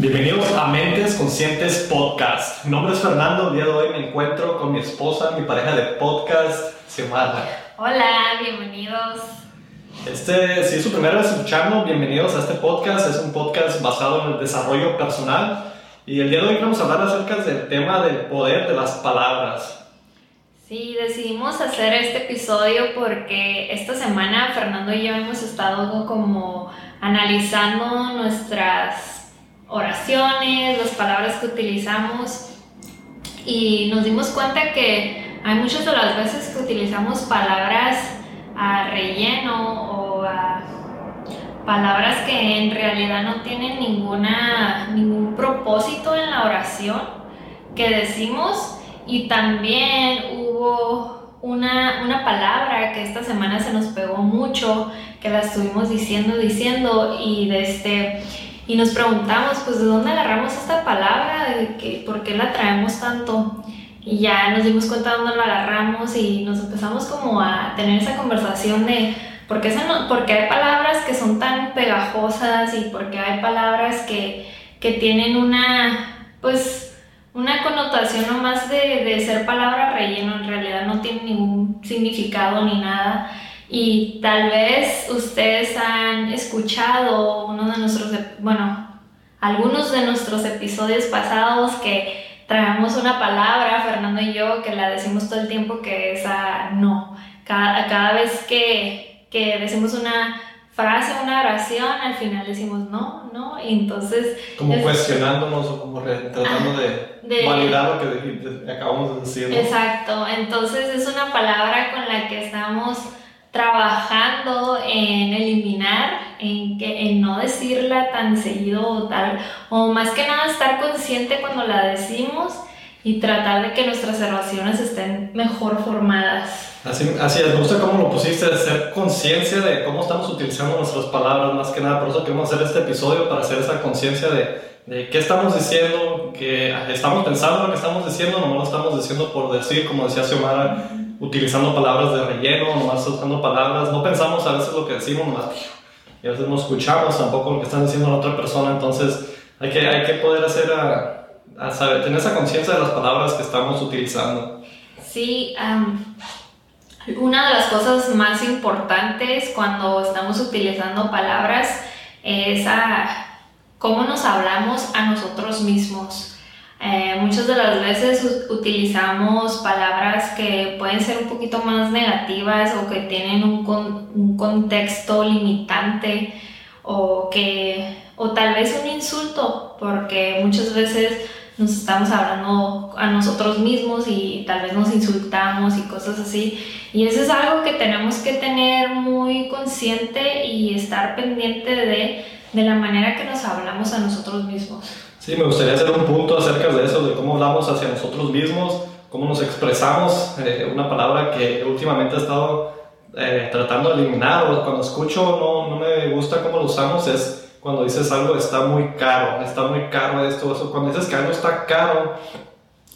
Bienvenidos a Mentes Conscientes Podcast. Mi nombre es Fernando. El día de hoy me encuentro con mi esposa, mi pareja de podcast, Xiomara. Hola, bienvenidos. Este, si es su primera vez escuchando, bienvenidos a este podcast. Es un podcast basado en el desarrollo personal. Y el día de hoy vamos a hablar acerca del tema del poder de las palabras. Sí, decidimos hacer este episodio porque esta semana Fernando y yo hemos estado como analizando nuestras oraciones, las palabras que utilizamos. Y nos dimos cuenta que hay muchas de las veces que utilizamos palabras a relleno o a palabras que en realidad no tienen ninguna, ningún propósito en la oración que decimos. Y también hubo una, una, palabra que esta semana se nos pegó mucho, que la estuvimos diciendo, diciendo y desde este, y nos preguntamos, pues, ¿de dónde agarramos esta palabra? ¿De que, ¿Por qué la traemos tanto? Y ya nos dimos cuenta de dónde la agarramos y nos empezamos como a tener esa conversación de por qué, no, porque hay palabras que son tan pegajosas y por qué hay palabras que, que tienen una, pues, una connotación nomás de, de ser palabra relleno, en realidad no tiene ningún significado ni nada. Y tal vez ustedes han escuchado uno de nuestros, bueno, algunos de nuestros episodios pasados que traemos una palabra, Fernando y yo, que la decimos todo el tiempo, que es a no. Cada, cada vez que, que decimos una frase, una oración, al final decimos no, no, y entonces... Como cuestionándonos o como tratando de, de, validar lo que acabamos de decir. Exacto, entonces es una palabra con la que estamos trabajando en eliminar, en, que, en no decirla tan seguido o tal, o más que nada estar consciente cuando la decimos y tratar de que nuestras oraciones estén mejor formadas. Así, así es, me gusta cómo lo pusiste, ser conciencia de cómo estamos utilizando nuestras palabras, más que nada, por eso queremos hacer este episodio, para hacer esa conciencia de, de qué estamos diciendo, que estamos pensando lo que estamos diciendo, no lo estamos diciendo por decir, como decía Xiomara, utilizando palabras de relleno, nomás usando palabras, no pensamos a veces lo que decimos, nomás, y a veces no escuchamos tampoco lo que están diciendo la otra persona, entonces hay que, hay que poder hacer a, a saber, tener esa conciencia de las palabras que estamos utilizando. Sí, una de las cosas más importantes cuando estamos utilizando palabras es a cómo nos hablamos a nosotros mismos. Eh, muchas de las veces utilizamos palabras que pueden ser un poquito más negativas o que tienen un, un contexto limitante o que o tal vez un insulto porque muchas veces nos estamos hablando a nosotros mismos y tal vez nos insultamos y cosas así y eso es algo que tenemos que tener muy consciente y estar pendiente de de la manera que nos hablamos a nosotros mismos. Sí, me gustaría hacer un punto acerca de eso, de cómo hablamos hacia nosotros mismos, cómo nos expresamos, eh, una palabra que últimamente he estado eh, tratando de eliminar, o cuando escucho no, no me gusta cómo lo usamos, es cuando dices algo está muy caro, está muy caro esto, eso. cuando dices que algo está caro,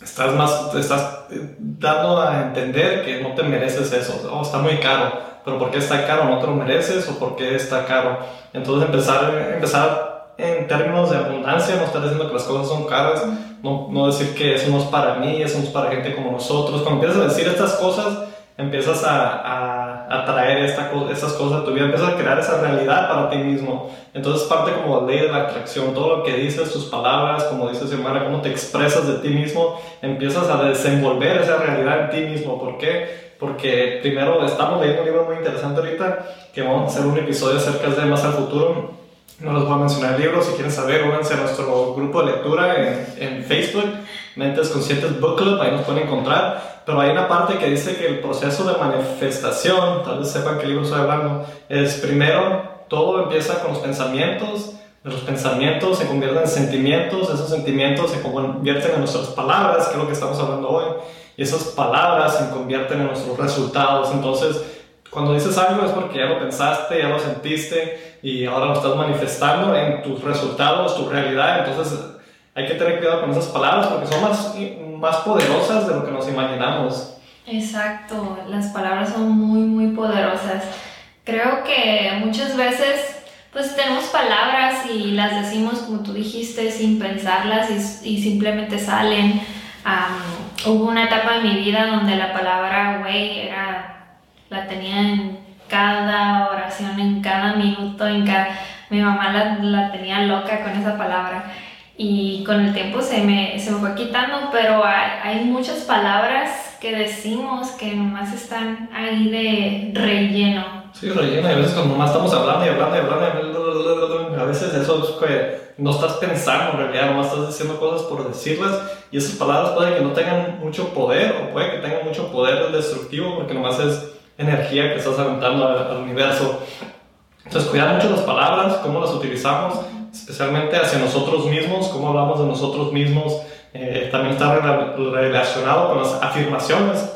estás más, estás dando a entender que no te mereces eso, oh, está muy caro, pero ¿por qué está caro? ¿No te lo mereces o por qué está caro? Entonces empezar, empezar en términos de abundancia, no estar diciendo que las cosas son caras, no, no decir que eso no es para mí, eso no es para gente como nosotros. Cuando empiezas a decir estas cosas, empiezas a, a, a traer esta, estas cosas a tu vida, empiezas a crear esa realidad para ti mismo. Entonces parte como ley de la atracción, todo lo que dices, tus palabras, como dices Xiomara, cómo te expresas de ti mismo, empiezas a desenvolver esa realidad en ti mismo. ¿Por qué? Porque primero estamos leyendo un libro muy interesante ahorita, que vamos a hacer un episodio acerca de más al futuro. No les voy a mencionar el libro, si quieren saber, únanse a nuestro grupo de lectura en, en Facebook, Mentes Conscientes Book Club, ahí nos pueden encontrar. Pero hay una parte que dice que el proceso de manifestación, tal vez sepan qué libro estoy hablando, es primero todo empieza con los pensamientos, los pensamientos se convierten en sentimientos, esos sentimientos se convierten en nuestras palabras, que es lo que estamos hablando hoy, y esas palabras se convierten en nuestros resultados. Entonces, cuando dices algo es porque ya lo pensaste, ya lo sentiste y ahora lo estás manifestando en tus resultados, tu realidad. Entonces, hay que tener cuidado con esas palabras porque son más, más poderosas de lo que nos imaginamos. Exacto, las palabras son muy, muy poderosas. Creo que muchas veces pues tenemos palabras y las decimos como tú dijiste sin pensarlas y, y simplemente salen. hubo una etapa en mi vida donde la palabra güey era, la tenía en cada oración, en cada minuto, en cada... Mi mamá la, la tenía loca con esa palabra y con el tiempo se me, se me fue quitando, pero hay, hay, muchas palabras que decimos que nomás están ahí de relleno. Sí, relleno, y a veces cuando nomás estamos hablando y hablando y hablando, a veces eso es que no estás pensando en realidad, nomás estás diciendo cosas por decirlas y esas palabras pueden que no tengan mucho poder o puede que tengan mucho poder destructivo porque nomás es energía que estás aventando al, al universo. Entonces, cuidar mucho las palabras, cómo las utilizamos especialmente hacia nosotros mismos, cómo hablamos de nosotros mismos, eh, también está relacionado con las afirmaciones.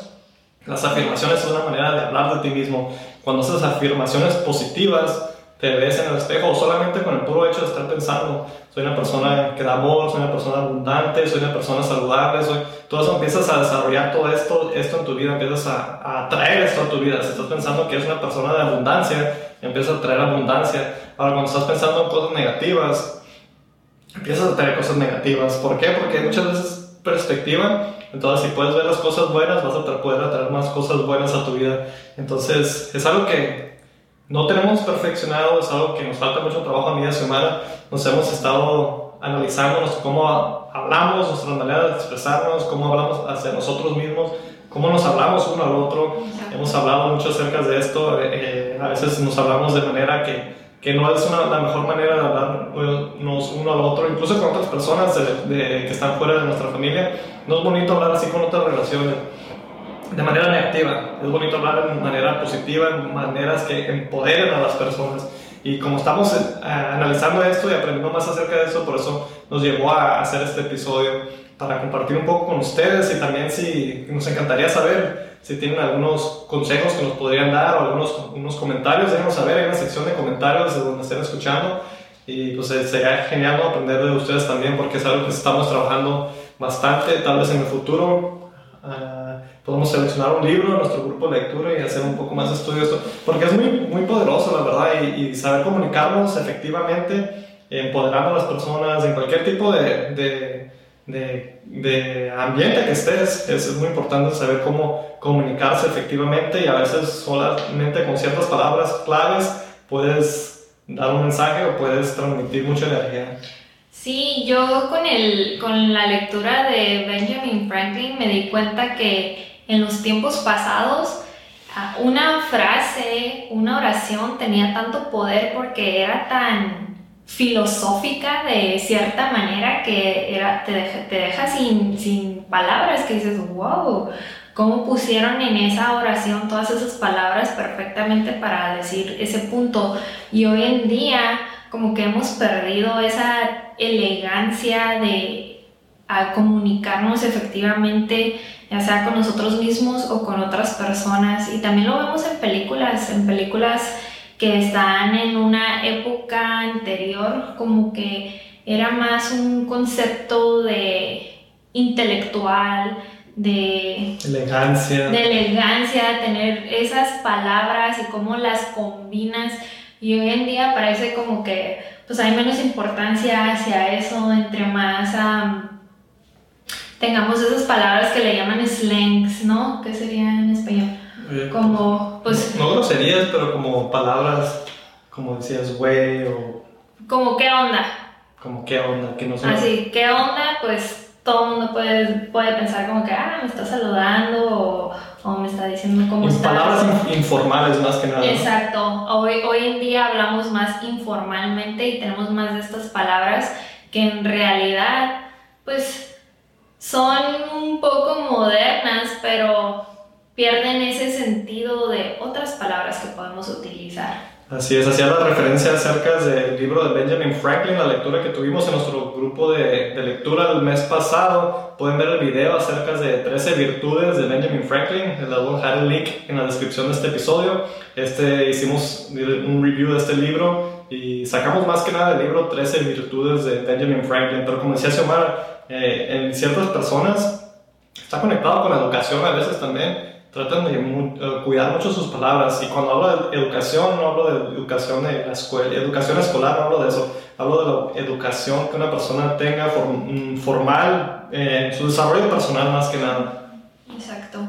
Las afirmaciones son una manera de hablar de ti mismo. Cuando haces afirmaciones positivas, te ves en el espejo solamente con el puro hecho de estar pensando, soy una persona que da amor, soy una persona abundante, soy una persona saludable, soy... todo eso empiezas a desarrollar todo esto, esto en tu vida, empiezas a, a atraer esto a tu vida. Si estás pensando que eres una persona de abundancia, empiezas a traer abundancia. Ahora, cuando estás pensando en cosas negativas, empiezas a traer cosas negativas. ¿Por qué? Porque muchas veces perspectiva. Entonces, si puedes ver las cosas buenas, vas a poder atraer más cosas buenas a tu vida. Entonces, es algo que no tenemos perfeccionado, es algo que nos falta mucho trabajo a mi semana. Nos hemos estado analizando cómo hablamos, nuestra manera de expresarnos, cómo hablamos hacia nosotros mismos cómo nos hablamos uno al otro. Hemos hablado mucho acerca de esto. Eh, eh, a veces nos hablamos de manera que, que no es una, la mejor manera de hablarnos uno al otro, incluso con otras personas de, que están fuera de nuestra familia. No es bonito hablar así con otras relaciones de manera negativa. Es bonito hablar de manera positiva, en maneras que empoderen a las personas. Y como estamos eh, analizando esto y aprendiendo más acerca de eso, por eso nos llevó a hacer este episodio para compartir un poco con ustedes y también si nos encantaría saber si tienen algunos consejos que nos podrían dar o algunos unos comentarios, déjenos saber, hay una sección de comentarios de donde estén escuchando y pues eh, sería genial aprender de ustedes también porque es algo que estamos trabajando bastante, tal vez en el futuro uh, podemos seleccionar un libro en nuestro grupo de lectura y hacer un poco más de estudios, porque es muy, muy poderoso la verdad y, y saber comunicarnos efectivamente, empoderando a las personas en cualquier tipo de, de de, de, ambiente que estés. Es, muy importante saber cómo comunicarse efectivamente y a veces solamente con ciertas palabras claves puedes dar un mensaje o puedes transmitir mucha energía. Sí, yo con, el, con la lectura de Benjamin Franklin me di cuenta que en los tiempos pasados ah, una frase, una oración tenía tanto poder porque era tan filosófica de cierta manera que era, te, deja, sin, sin palabras, que dices, wow, cómo pusieron en esa oración todas esas palabras perfectamente para decir ese punto. Y hoy en día como que hemos perdido esa elegancia de a comunicarnos efectivamente, ya sea con nosotros mismos o con otras personas. Y también lo vemos en películas, en películas que están en una época anterior, como que era más un concepto de intelectual, de elegancia, de elegancia, tener esas palabras y cómo las combinas. Y hoy en día parece como que pues hay menos importancia hacia eso, entre más tengamos esas palabras que le llaman slangs, ¿no? ¿Qué sería en español? como, pues... No, groserías, pero como palabras, como decías, güey, o... Como, ¿qué onda? Como, ¿qué onda? Que no sé. Así, ¿qué onda? Pues todo el mundo puede, puede pensar como que, ah, me está saludando o, o me está diciendo cómo está. Palabras informales más que nada. Exacto. Hoy, hoy en día hablamos más informalmente y tenemos más de estas palabras que en realidad, pues, son un poco modernas, pero pierden ese sentido de otras palabras que podemos utilizar. Así es, hacía la referencia acerca del libro de Benjamin Franklin, la lectura que tuvimos en nuestro grupo de, de lectura el mes pasado. Pueden ver el video acerca de 13 virtudes de Benjamin Franklin. Les voy a dejar el link en la descripción de este episodio. Este, hicimos un review de este libro y sacamos más que nada del libro 13 virtudes de Benjamin Franklin. Pero como decía Xiomara, eh, en ciertas personas está conectado con la educación a veces también traten de eh, cuidar mucho sus palabras. Y cuando hablo de educación, no hablo de educación de la escuela, educación escolar, no hablo de eso. Hablo de la educación que una persona tenga mm, formal, en su desarrollo personal más que nada. Exacto.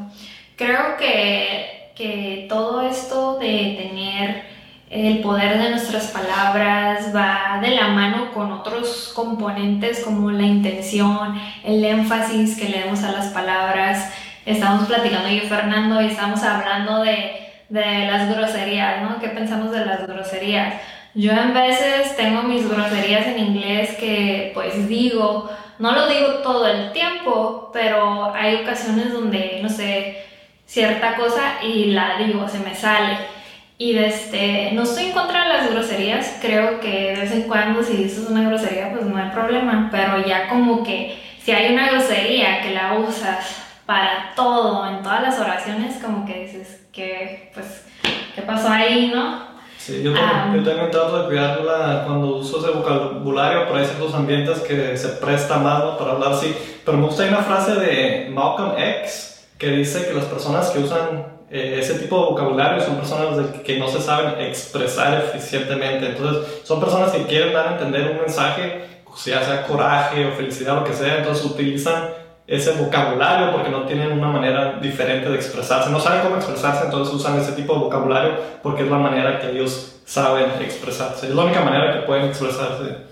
Creo que, que todo esto de tener el poder de nuestras palabras va de la mano con otros componentes como la intención, el énfasis que le damos a las palabras. Estamos platicando yo Fernando y estamos hablando de, de las groserías, ¿no? ¿Qué pensamos de las groserías? Yo en veces tengo mis groserías en inglés que pues digo, no lo digo todo el tiempo, pero hay ocasiones donde, no sé, cierta cosa y la digo, se me sale. Y desde, no estoy en contra de las groserías, creo que de vez en cuando si dices una grosería pues no hay problema, pero ya como que si hay una grosería que la usas para todo, en todas las oraciones, como que dices que pues, ¿qué pasó ahí, no? Sí, yo, también, yo también trato de cuidarla cuando uso ese vocabulario, pero hay ciertos ambientes que se presta más para hablar así. Pero me gusta una frase de Malcolm X que dice que las personas que usan eh, ese tipo de vocabulario son personas que no se saben expresar eficientemente. Entonces, son personas que quieren dar a entender un mensaje, ya sea coraje o felicidad, lo que sea, entonces utilizan ese vocabulario porque no tienen una manera diferente de expresarse. No saben cómo expresarse, entonces usan ese tipo de vocabulario porque es la manera que ellos saben expresarse. Es la única manera que pueden expresarse.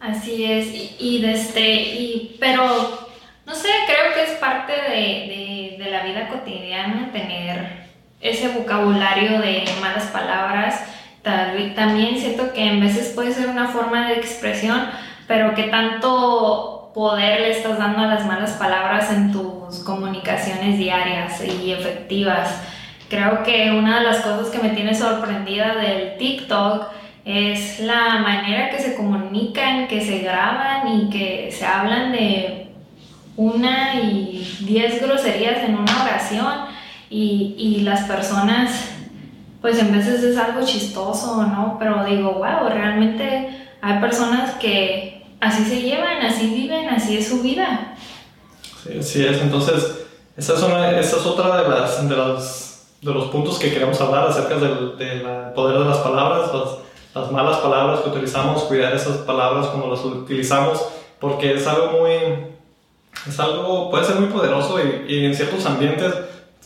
Así es, y, y desde, y, pero no sé, creo que es parte de, de, de la vida cotidiana tener ese vocabulario de malas palabras. También siento que en veces puede ser una forma de expresión, pero que tanto poder le estás dando a las malas palabras en tus comunicaciones diarias y efectivas. Creo que una de las cosas que me tiene sorprendida del TikTok es la manera que se comunican, que se graban y que se hablan de una y diez groserías en una oración y, y las personas, pues en veces es algo chistoso, ¿no? Pero digo, wow, realmente hay personas que así se llevan, así viven, así es su vida. Sí, así es. Entonces, esa es, una, otra de, las, de, las, de los puntos que queremos hablar acerca del, del poder de las palabras, las, las, malas palabras que utilizamos, cuidar esas palabras como las utilizamos, porque es algo muy, es algo, puede ser muy poderoso y, en ciertos ambientes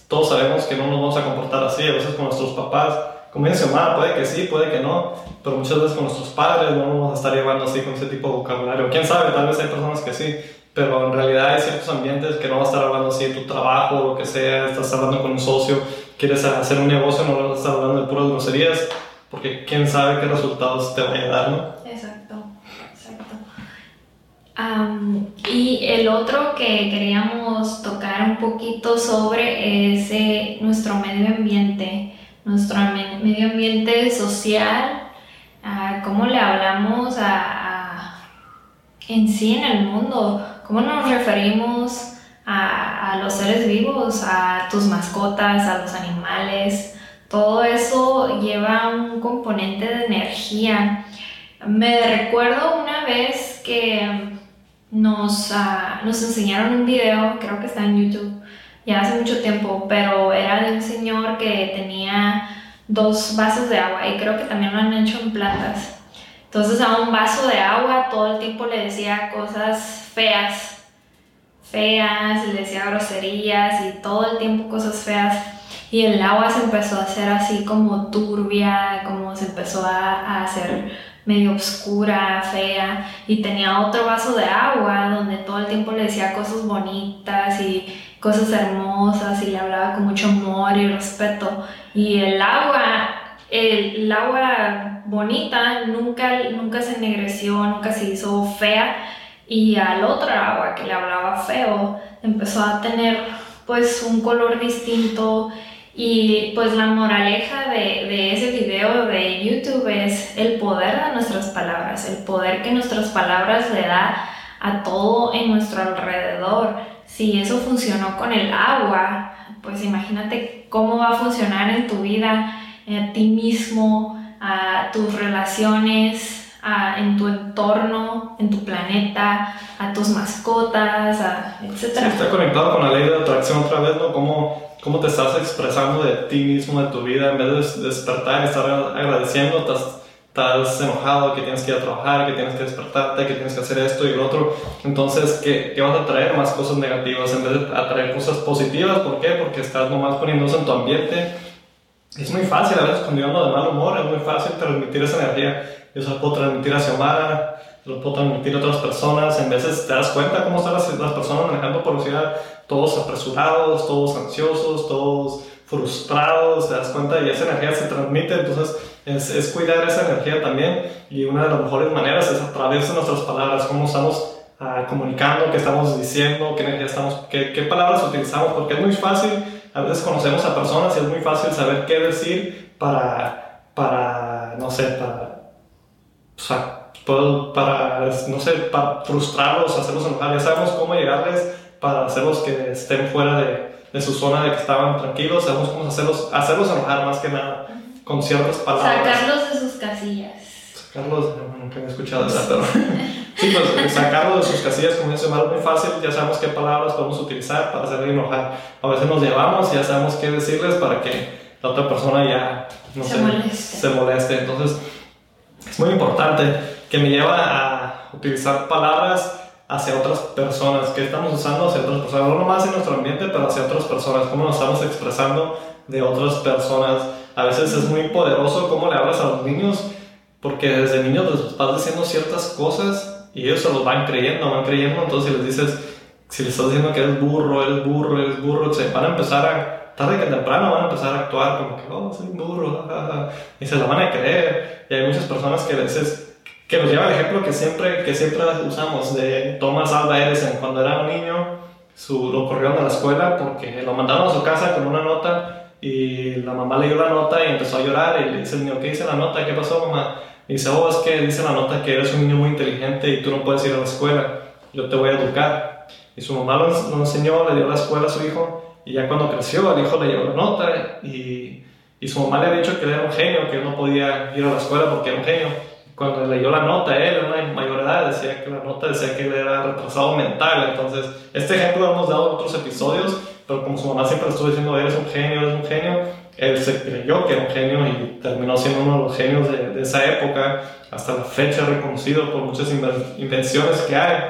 todos sabemos que no nos vamos a comportar así, a veces con nuestros papás, como dice Omar, puede que sí, puede que no, pero muchas veces con nuestros padres no nos vamos a estar llevando así con ese tipo de vocabulario. Quién sabe, tal vez hay personas que sí, pero en realidad hay ciertos ambientes que no vas a estar hablando así en tu trabajo lo que sea, estás hablando con un socio, quieres hacer un negocio, no vas a estar hablando de puras groserías, porque quién sabe qué resultados te van a dar, ¿no? Y el otro que queríamos tocar un poquito sobre es eh, nuestro medio ambiente, nuestro medio ambiente social, cómo le hablamos a, en sí en el mundo, cómo nos referimos a, a los seres vivos, a tus mascotas, a los animales. Todo eso lleva un componente de energía. Me recuerdo una vez que nos, uh, nos enseñaron un video, creo que está en YouTube, ya hace mucho tiempo, pero era de un señor que tenía dos vasos de agua y creo que también lo han hecho en plantas. Entonces a un vaso de agua todo el tiempo le decía cosas feas, feas, le decía groserías y todo el tiempo cosas feas. Y el agua se empezó a hacer así como turbia, como se empezó a, a hacer medio oscura, fea, y tenía otro vaso de agua donde todo el tiempo le decía cosas bonitas y cosas hermosas y le hablaba con mucho amor y respeto. Y el agua, el, agua bonita nunca, nunca se ennegreció, nunca se hizo fea, y al otro agua que le hablaba feo empezó a tener pues un color distinto y pues la moraleja de, de, ese video de YouTube es el poder de nuestras palabras, el poder que nuestras palabras le da a todo en nuestro alrededor. Si eso funcionó con el agua, pues imagínate cómo va a funcionar en tu vida, a ti mismo, a tus relaciones, en tu entorno, en tu planeta, a tus mascotas, etc. Sí, está conectado con la ley de atracción otra vez, ¿no? Cómo, cómo te estás expresando de ti mismo, de tu vida, en vez de despertar y estar agradeciendo, estás, estás enojado, que tienes que ir a trabajar, que tienes que despertarte, que tienes que hacer esto y lo otro. Entonces, ¿qué, qué vas a traer? Más cosas negativas en vez de atraer cosas positivas. ¿Por qué? Porque estás nomás poniéndose en tu ambiente. Es muy fácil, a veces cuando yo ando de mal humor, es muy fácil transmitir esa energía yo se lo puedo transmitir a Xiomara, se lo puedo transmitir a otras personas. En veces te das cuenta cómo están las, personas manejando por ciudad, todos apresurados, todos ansiosos, todos frustrados, te das cuenta y esa energía se transmite, entonces es, es, cuidar esa energía también y una de las mejores maneras es a través de nuestras palabras, cómo estamos uh, comunicando, qué estamos diciendo, qué energía estamos, qué, qué palabras utilizamos, porque es muy fácil, a veces conocemos a personas y es muy fácil saber qué decir para, para no sé, para o sea, para, no sé, para frustrarlos, hacerlos enojar. Ya sabemos cómo llegarles para hacerlos que estén fuera de, de su zona de que estaban tranquilos. Sabemos cómo hacerlos, hacerlos enojar más que nada con ciertas palabras. Sacarlos de sus casillas. Sacarlos, nunca he escuchado eso, pero sí, pues sacarlos de sus casillas, como dice Mar, muy fácil. Ya sabemos qué palabras podemos utilizar para hacerle enojar. A veces nos llevamos y ya sabemos qué decirles para que la otra persona ya no se, moleste. se moleste. Entonces, es muy importante que me lleva a utilizar palabras hacia otras personas, que estamos usando hacia otras personas, no nomás en nuestro ambiente, pero hacia otras personas, cómo nos estamos expresando de otras personas. A veces es muy poderoso cómo le hablas a los niños, porque desde niños les vas diciendo ciertas cosas y ellos se los van creyendo, van creyendo, entonces si les dices, si les estás diciendo que eres burro, eres burro, eres burro, se van a empezar a tarde que temprano van a empezar a actuar como que, oh, soy un burro, y se lo van a creer. Y hay muchas personas que a veces, que nos lleva el ejemplo que siempre, que siempre usamos de Thomas Alva Edison, cuando era un niño, su, lo corrieron de la escuela porque lo mandaron a su casa con una nota y la mamá leyó la nota y empezó a llorar y le dice el niño, ¿qué dice la nota? ¿Qué pasó, mamá? Y dice, oh, es que dice la nota que eres un niño muy inteligente y tú no puedes ir a la escuela, yo te voy a educar. Y su mamá lo enseñó, le dio la escuela a su hijo y ya cuando creció, el hijo le llevó la nota y, y su mamá le había dicho que él era un genio, que él no podía ir a la escuela porque era un genio. Cuando le leyó la nota, él, en una mayor edad, decía que la nota decía que él era retrasado mental. Entonces, este ejemplo lo hemos dado en otros episodios, pero como su mamá siempre estuvo diciendo, eres un genio, eres un genio, él se creyó que era un genio y terminó siendo uno de los genios de, de esa época, hasta la fecha reconocido por muchas invenciones que hay.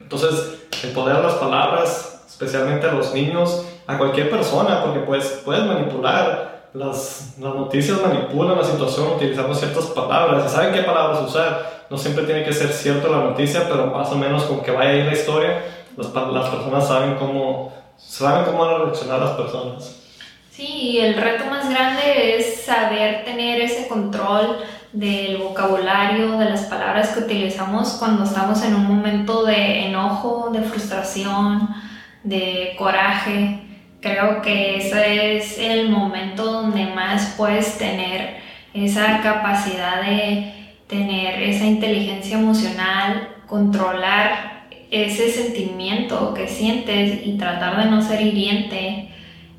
Entonces, el poder de las palabras, especialmente a los niños, a cualquier persona, porque pues, puedes manipular. Las, las noticias manipulan la situación utilizando ciertas palabras y saben qué palabras usar. No siempre tiene que ser cierto la noticia, pero más o menos con que vaya ahí la historia, las, las personas saben cómo, saben cómo van a reaccionar las personas. Sí, el reto más grande es saber tener ese control del vocabulario, de las palabras que utilizamos cuando estamos en un momento de enojo, de frustración, de coraje. Creo que ese es el momento donde más puedes tener esa capacidad de tener esa inteligencia emocional, controlar ese sentimiento que sientes y tratar de no ser hiriente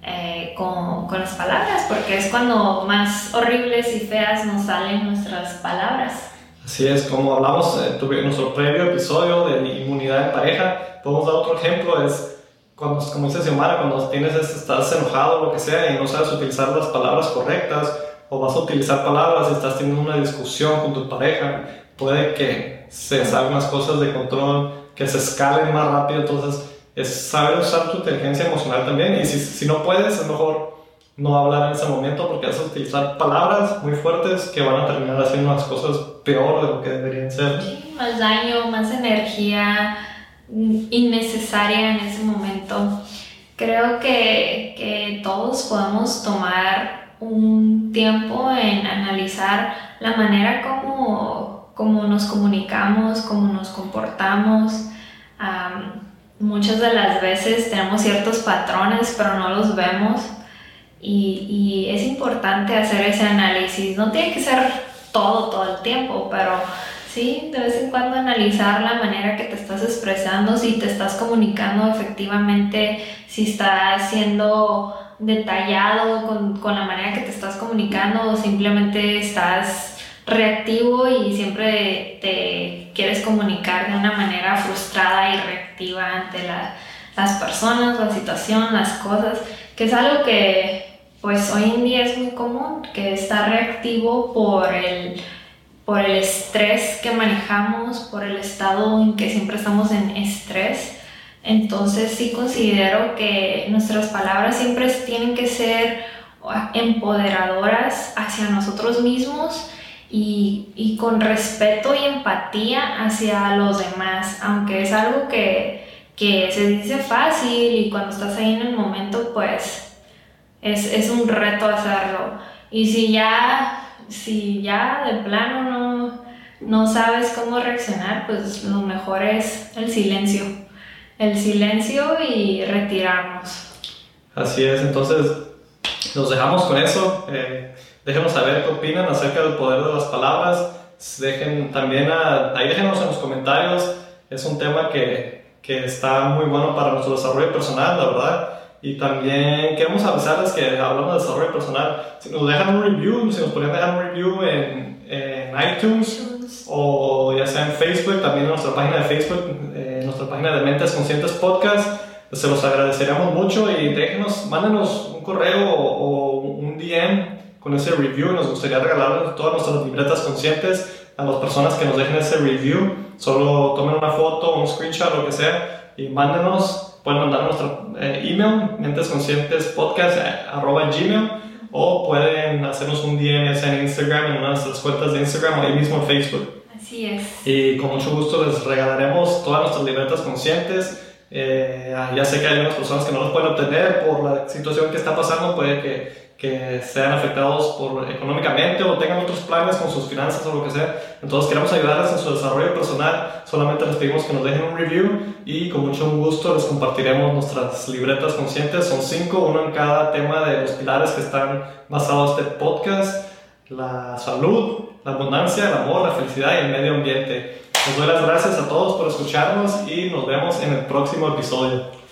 eh, con, con, las palabras, porque es cuando más horribles y feas nos salen nuestras palabras. Así es, como hablamos eh, en nuestro previo episodio de inmunidad en pareja, podemos dar otro ejemplo, es cuando, como dice Xiomara, cuando tienes, estás enojado o lo que sea y no sabes utilizar las palabras correctas o vas a utilizar palabras y estás teniendo una discusión con tu pareja, puede que se salgan las cosas de control, que se escalen más rápido, entonces es saber usar tu inteligencia emocional también y si, si no puedes, es mejor no hablar en ese momento porque vas a utilizar palabras muy fuertes que van a terminar haciendo las cosas peor de lo que deberían ser. más daño, más energía innecesaria en ese momento. Creo que, que todos podemos tomar un tiempo en analizar la manera como, como nos comunicamos, cómo nos comportamos. muchas de las veces tenemos ciertos patrones, pero no los vemos. Y, y, es importante hacer ese análisis. No tiene que ser todo, todo el tiempo, pero Sí, de vez en cuando analizar la manera que te estás expresando, si te estás comunicando efectivamente, si estás siendo detallado con, con la manera que te estás comunicando o simplemente estás reactivo y siempre te quieres comunicar de una manera frustrada y reactiva ante las personas, la situación, las cosas, que es algo que pues hoy en día es muy común, que está reactivo por el, por el estrés que manejamos, por el estado en que siempre estamos en estrés. Entonces sí considero que nuestras palabras siempre tienen que ser empoderadoras hacia nosotros mismos y, con respeto y empatía hacia los demás, aunque es algo que, se dice fácil y cuando estás ahí en el momento, pues es, un reto hacerlo. Y si ya, si ya de plano no, no sabes cómo reaccionar, pues lo mejor es el silencio. El silencio y retirarnos. Así es, entonces nos dejamos con eso. Eh, déjenos saber qué opinan acerca del poder de las palabras. Dejen también ahí déjenos en los comentarios. Es un tema que, que está muy bueno para nuestro desarrollo personal, la verdad. Y también queremos avisarles que hablando de desarrollo personal, si nos dejan un review, si nos podrían dejar un review en, en iTunes o ya sea en Facebook, también en nuestra página de Facebook, en nuestra página de Mentes Conscientes Podcast, se los agradeceríamos mucho y déjenos, mándenos un correo o, un DM con ese review. Nos gustaría regalar todas nuestras libretas conscientes a las personas que nos dejen ese review. Solo tomen una foto, un screenshot, lo que sea, y mándenos. Pueden mandar nuestro eh, email, mentesconscientespodcast.gmail o pueden hacernos un DM en Instagram, en una de nuestras cuentas de Instagram o ahí mismo en Facebook. Así es. Y con mucho gusto les regalaremos todas nuestras libretas conscientes eh, ya sé que hay algunas personas que no los pueden obtener por la situación que está pasando, puede que, que sean afectados por, económicamente o tengan otros planes con sus finanzas o lo que sea. Entonces queremos ayudarles en su desarrollo personal, solamente les pedimos que nos dejen un review y con mucho gusto les compartiremos nuestras libretas conscientes. Son cinco, uno en cada tema de los pilares que están basados en este podcast, la salud, la abundancia, el amor, la felicidad y el medio ambiente. Les doy las gracias a todos por escucharnos y nos vemos en el próximo episodio.